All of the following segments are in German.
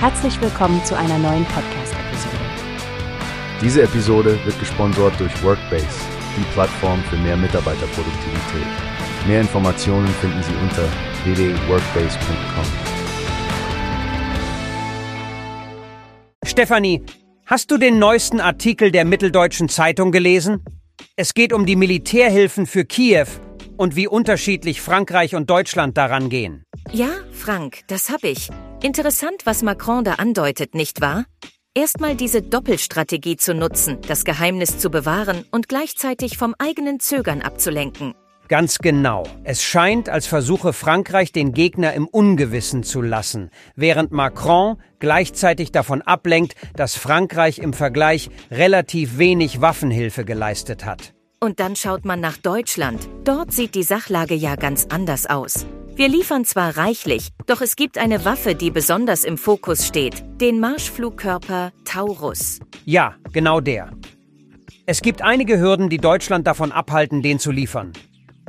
Herzlich willkommen zu einer neuen Podcast-Episode. Diese Episode wird gesponsert durch Workbase, die Plattform für mehr Mitarbeiterproduktivität. Mehr Informationen finden Sie unter www.workbase.com. Stefanie, hast du den neuesten Artikel der Mitteldeutschen Zeitung gelesen? Es geht um die Militärhilfen für Kiew und wie unterschiedlich Frankreich und Deutschland daran gehen. Ja, Frank, das hab ich. Interessant, was Macron da andeutet, nicht wahr? Erstmal diese Doppelstrategie zu nutzen, das Geheimnis zu bewahren und gleichzeitig vom eigenen Zögern abzulenken. Ganz genau. Es scheint, als versuche Frankreich den Gegner im Ungewissen zu lassen, während Macron gleichzeitig davon ablenkt, dass Frankreich im Vergleich relativ wenig Waffenhilfe geleistet hat. Und dann schaut man nach Deutschland. Dort sieht die Sachlage ja ganz anders aus. Wir liefern zwar reichlich, doch es gibt eine Waffe, die besonders im Fokus steht, den Marschflugkörper Taurus. Ja, genau der. Es gibt einige Hürden, die Deutschland davon abhalten, den zu liefern.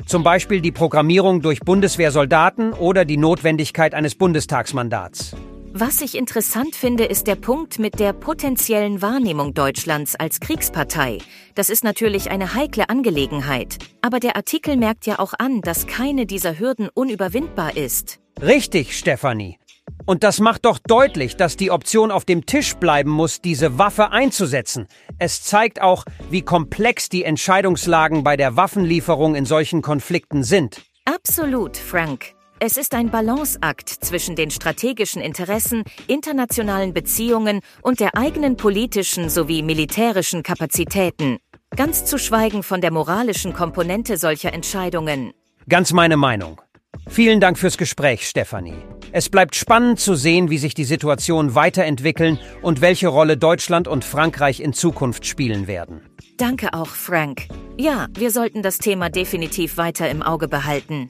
Zum Beispiel die Programmierung durch Bundeswehrsoldaten oder die Notwendigkeit eines Bundestagsmandats. Was ich interessant finde, ist der Punkt mit der potenziellen Wahrnehmung Deutschlands als Kriegspartei. Das ist natürlich eine heikle Angelegenheit. Aber der Artikel merkt ja auch an, dass keine dieser Hürden unüberwindbar ist. Richtig, Stefanie. Und das macht doch deutlich, dass die Option auf dem Tisch bleiben muss, diese Waffe einzusetzen. Es zeigt auch, wie komplex die Entscheidungslagen bei der Waffenlieferung in solchen Konflikten sind. Absolut, Frank. Es ist ein Balanceakt zwischen den strategischen Interessen, internationalen Beziehungen und der eigenen politischen sowie militärischen Kapazitäten. Ganz zu schweigen von der moralischen Komponente solcher Entscheidungen. Ganz meine Meinung. Vielen Dank fürs Gespräch, Stefanie. Es bleibt spannend zu sehen, wie sich die Situation weiterentwickeln und welche Rolle Deutschland und Frankreich in Zukunft spielen werden. Danke auch, Frank. Ja, wir sollten das Thema definitiv weiter im Auge behalten.